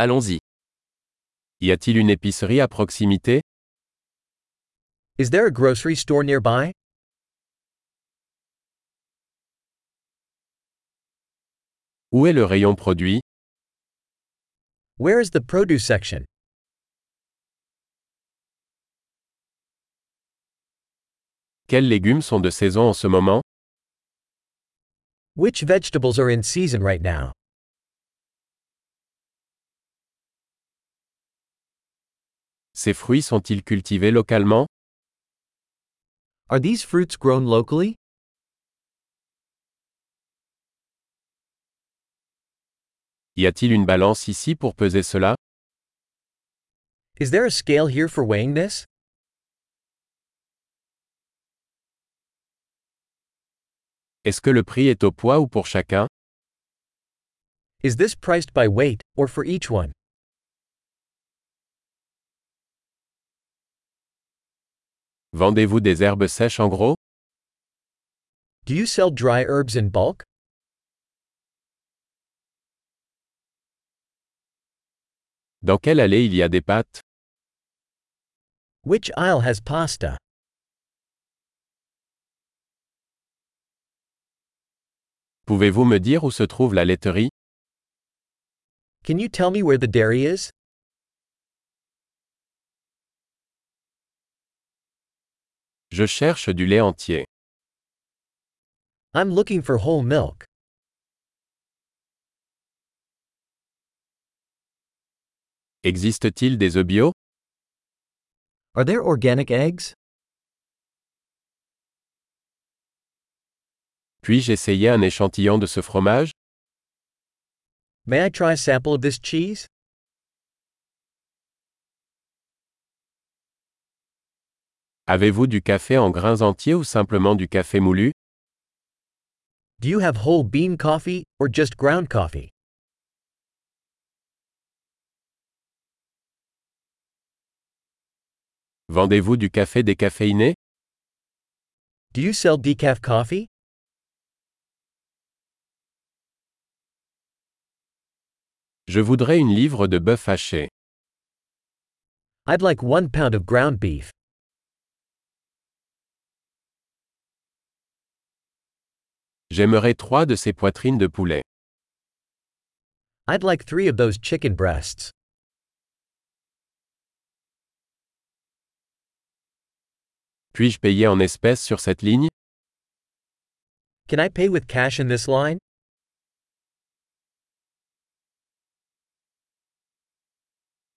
Allons-y. Y a-t-il une épicerie à proximité? Is there a grocery store nearby? Où est le rayon produit? Where is the produce section? Quels légumes sont de saison en ce moment? Which vegetables are in season right now? Ces fruits sont-ils cultivés localement? Are these fruits grown locally? Y a-t-il une balance ici pour peser cela? Is there a scale here for weighing this? Est-ce que le prix est au poids ou pour chacun? Is this priced by weight, or for each one? Vendez-vous des herbes sèches en gros? Do you sell dry herbs in bulk? Dans quelle allée il y a des pâtes? Which aisle has pasta? Pouvez-vous me dire où se trouve la laiterie? Can you tell me where the dairy is? Je cherche du lait entier. I'm looking for whole milk. Existe-t-il des œufs bio? Are there organic eggs? Puis-je essayer un échantillon de ce fromage? May I try a sample of this cheese? Avez-vous du café en grains entiers ou simplement du café moulu? Do you have whole bean coffee, or just ground coffee? Vendez-vous du café décaféiné? Do you sell decaf coffee? Je voudrais une livre de bœuf haché. I'd like one pound of ground beef. J'aimerais trois de ces poitrines de poulet. I'd like three of those chicken breasts. Puis-je payer en espèces sur cette ligne? Can I pay with cash in this line?